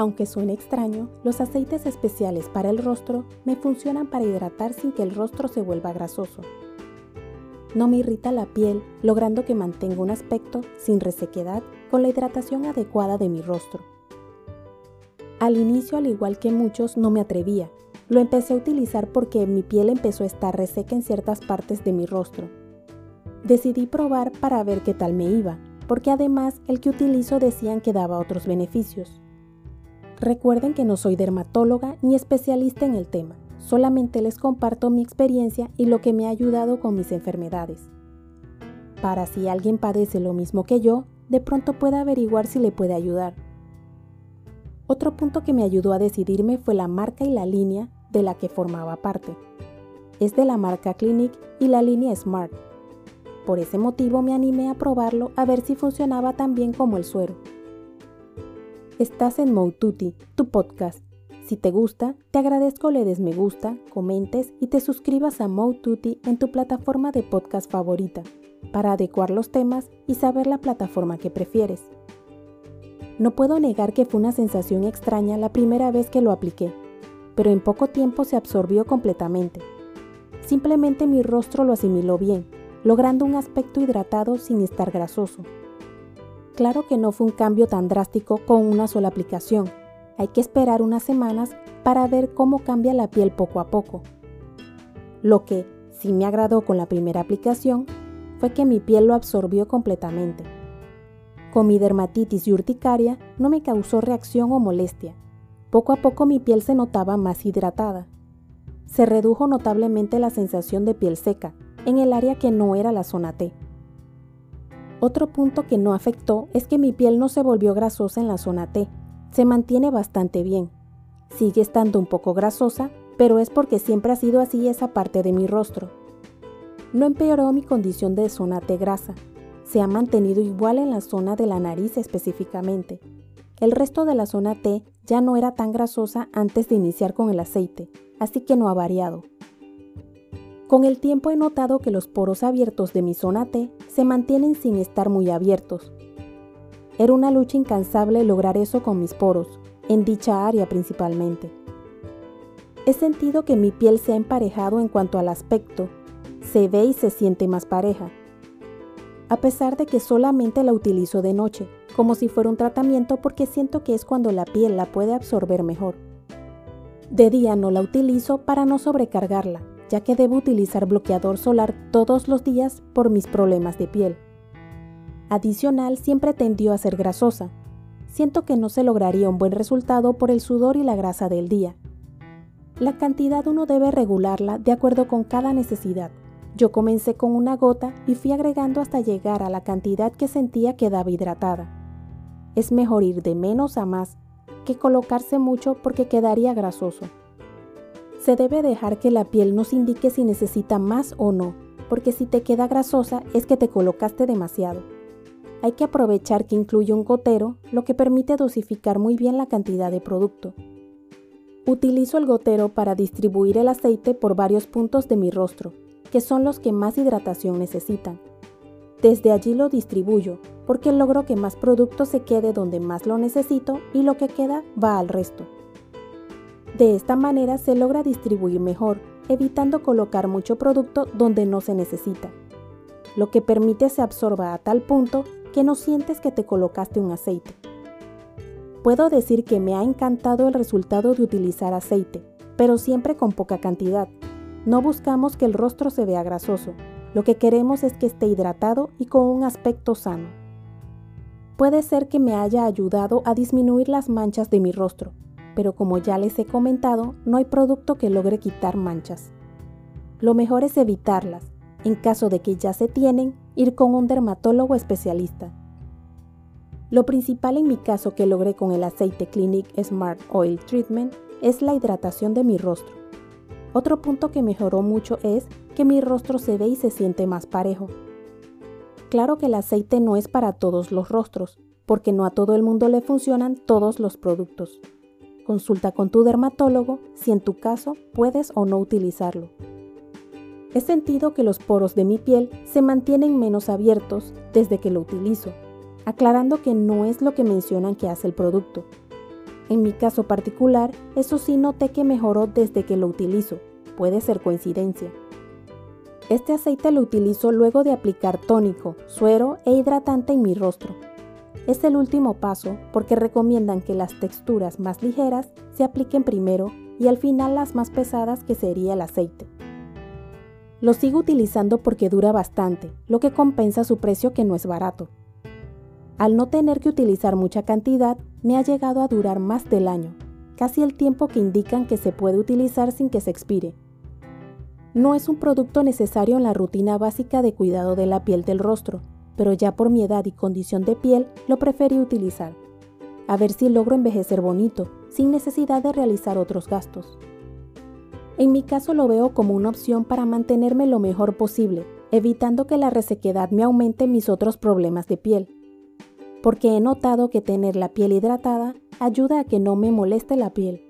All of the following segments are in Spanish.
Aunque suene extraño, los aceites especiales para el rostro me funcionan para hidratar sin que el rostro se vuelva grasoso. No me irrita la piel, logrando que mantenga un aspecto sin resequedad con la hidratación adecuada de mi rostro. Al inicio, al igual que muchos, no me atrevía. Lo empecé a utilizar porque mi piel empezó a estar reseca en ciertas partes de mi rostro. Decidí probar para ver qué tal me iba, porque además el que utilizo decían que daba otros beneficios. Recuerden que no soy dermatóloga ni especialista en el tema, solamente les comparto mi experiencia y lo que me ha ayudado con mis enfermedades. Para si alguien padece lo mismo que yo, de pronto pueda averiguar si le puede ayudar. Otro punto que me ayudó a decidirme fue la marca y la línea de la que formaba parte. Es de la marca Clinic y la línea Smart. Por ese motivo me animé a probarlo a ver si funcionaba tan bien como el suero. Estás en Moututi, tu podcast. Si te gusta, te agradezco le des me gusta, comentes y te suscribas a Moututi en tu plataforma de podcast favorita para adecuar los temas y saber la plataforma que prefieres. No puedo negar que fue una sensación extraña la primera vez que lo apliqué, pero en poco tiempo se absorbió completamente. Simplemente mi rostro lo asimiló bien, logrando un aspecto hidratado sin estar grasoso. Claro que no fue un cambio tan drástico con una sola aplicación. Hay que esperar unas semanas para ver cómo cambia la piel poco a poco. Lo que sí me agradó con la primera aplicación fue que mi piel lo absorbió completamente. Con mi dermatitis y urticaria no me causó reacción o molestia. Poco a poco mi piel se notaba más hidratada. Se redujo notablemente la sensación de piel seca en el área que no era la zona T. Otro punto que no afectó es que mi piel no se volvió grasosa en la zona T. Se mantiene bastante bien. Sigue estando un poco grasosa, pero es porque siempre ha sido así esa parte de mi rostro. No empeoró mi condición de zona T grasa. Se ha mantenido igual en la zona de la nariz específicamente. El resto de la zona T ya no era tan grasosa antes de iniciar con el aceite, así que no ha variado. Con el tiempo he notado que los poros abiertos de mi zona T se mantienen sin estar muy abiertos. Era una lucha incansable lograr eso con mis poros, en dicha área principalmente. He sentido que mi piel se ha emparejado en cuanto al aspecto, se ve y se siente más pareja. A pesar de que solamente la utilizo de noche, como si fuera un tratamiento porque siento que es cuando la piel la puede absorber mejor. De día no la utilizo para no sobrecargarla, ya que debo utilizar bloqueador solar todos los días por mis problemas de piel. Adicional, siempre tendió a ser grasosa. Siento que no se lograría un buen resultado por el sudor y la grasa del día. La cantidad uno debe regularla de acuerdo con cada necesidad. Yo comencé con una gota y fui agregando hasta llegar a la cantidad que sentía quedaba hidratada. Es mejor ir de menos a más que colocarse mucho porque quedaría grasoso. Se debe dejar que la piel nos indique si necesita más o no, porque si te queda grasosa es que te colocaste demasiado. Hay que aprovechar que incluye un gotero, lo que permite dosificar muy bien la cantidad de producto. Utilizo el gotero para distribuir el aceite por varios puntos de mi rostro, que son los que más hidratación necesitan. Desde allí lo distribuyo, porque logro que más producto se quede donde más lo necesito y lo que queda va al resto. De esta manera se logra distribuir mejor, evitando colocar mucho producto donde no se necesita, lo que permite se absorba a tal punto que no sientes que te colocaste un aceite. Puedo decir que me ha encantado el resultado de utilizar aceite, pero siempre con poca cantidad. No buscamos que el rostro se vea grasoso, lo que queremos es que esté hidratado y con un aspecto sano. Puede ser que me haya ayudado a disminuir las manchas de mi rostro, pero como ya les he comentado, no hay producto que logre quitar manchas. Lo mejor es evitarlas. En caso de que ya se tienen, ir con un dermatólogo especialista. Lo principal en mi caso que logré con el aceite Clinic Smart Oil Treatment es la hidratación de mi rostro. Otro punto que mejoró mucho es que mi rostro se ve y se siente más parejo. Claro que el aceite no es para todos los rostros, porque no a todo el mundo le funcionan todos los productos. Consulta con tu dermatólogo si en tu caso puedes o no utilizarlo. He sentido que los poros de mi piel se mantienen menos abiertos desde que lo utilizo, aclarando que no es lo que mencionan que hace el producto. En mi caso particular, eso sí noté que mejoró desde que lo utilizo. Puede ser coincidencia. Este aceite lo utilizo luego de aplicar tónico, suero e hidratante en mi rostro. Es el último paso porque recomiendan que las texturas más ligeras se apliquen primero y al final las más pesadas que sería el aceite. Lo sigo utilizando porque dura bastante, lo que compensa su precio que no es barato. Al no tener que utilizar mucha cantidad, me ha llegado a durar más del año, casi el tiempo que indican que se puede utilizar sin que se expire. No es un producto necesario en la rutina básica de cuidado de la piel del rostro, pero ya por mi edad y condición de piel lo preferí utilizar. A ver si logro envejecer bonito, sin necesidad de realizar otros gastos. En mi caso lo veo como una opción para mantenerme lo mejor posible, evitando que la resequedad me aumente mis otros problemas de piel. Porque he notado que tener la piel hidratada ayuda a que no me moleste la piel.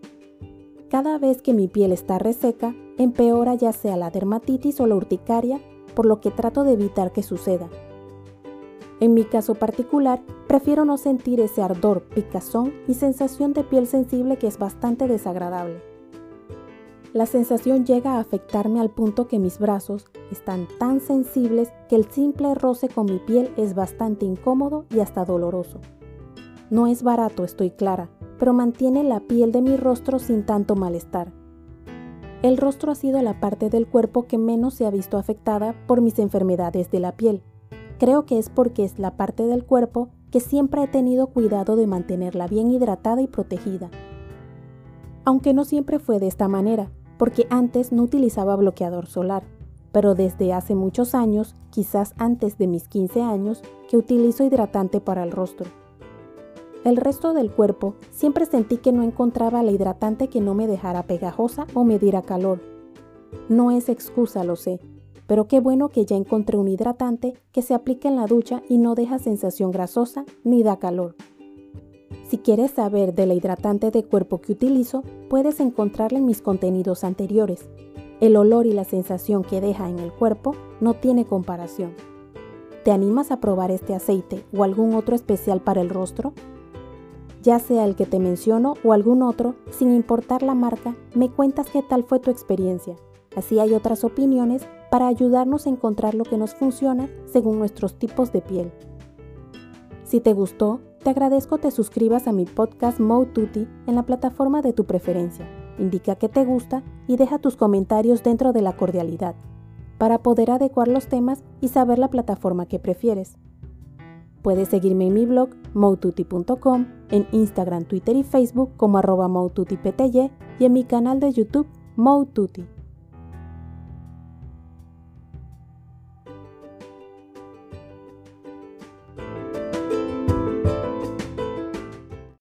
Cada vez que mi piel está reseca, empeora ya sea la dermatitis o la urticaria, por lo que trato de evitar que suceda. En mi caso particular, prefiero no sentir ese ardor, picazón y sensación de piel sensible que es bastante desagradable. La sensación llega a afectarme al punto que mis brazos están tan sensibles que el simple roce con mi piel es bastante incómodo y hasta doloroso. No es barato, estoy clara, pero mantiene la piel de mi rostro sin tanto malestar. El rostro ha sido la parte del cuerpo que menos se ha visto afectada por mis enfermedades de la piel. Creo que es porque es la parte del cuerpo que siempre he tenido cuidado de mantenerla bien hidratada y protegida. Aunque no siempre fue de esta manera, porque antes no utilizaba bloqueador solar, pero desde hace muchos años, quizás antes de mis 15 años, que utilizo hidratante para el rostro. El resto del cuerpo siempre sentí que no encontraba la hidratante que no me dejara pegajosa o me diera calor. No es excusa, lo sé, pero qué bueno que ya encontré un hidratante que se aplica en la ducha y no deja sensación grasosa ni da calor. Si quieres saber de la hidratante de cuerpo que utilizo, puedes encontrarla en mis contenidos anteriores. El olor y la sensación que deja en el cuerpo no tiene comparación. ¿Te animas a probar este aceite o algún otro especial para el rostro? Ya sea el que te menciono o algún otro, sin importar la marca, me cuentas qué tal fue tu experiencia. Así hay otras opiniones para ayudarnos a encontrar lo que nos funciona según nuestros tipos de piel. Si te gustó, te agradezco te suscribas a mi podcast Mo Tutti en la plataforma de tu preferencia. Indica que te gusta y deja tus comentarios dentro de la cordialidad, para poder adecuar los temas y saber la plataforma que prefieres. Puedes seguirme en mi blog moututi.com, en Instagram, Twitter y Facebook como arroba y en mi canal de YouTube Moututi.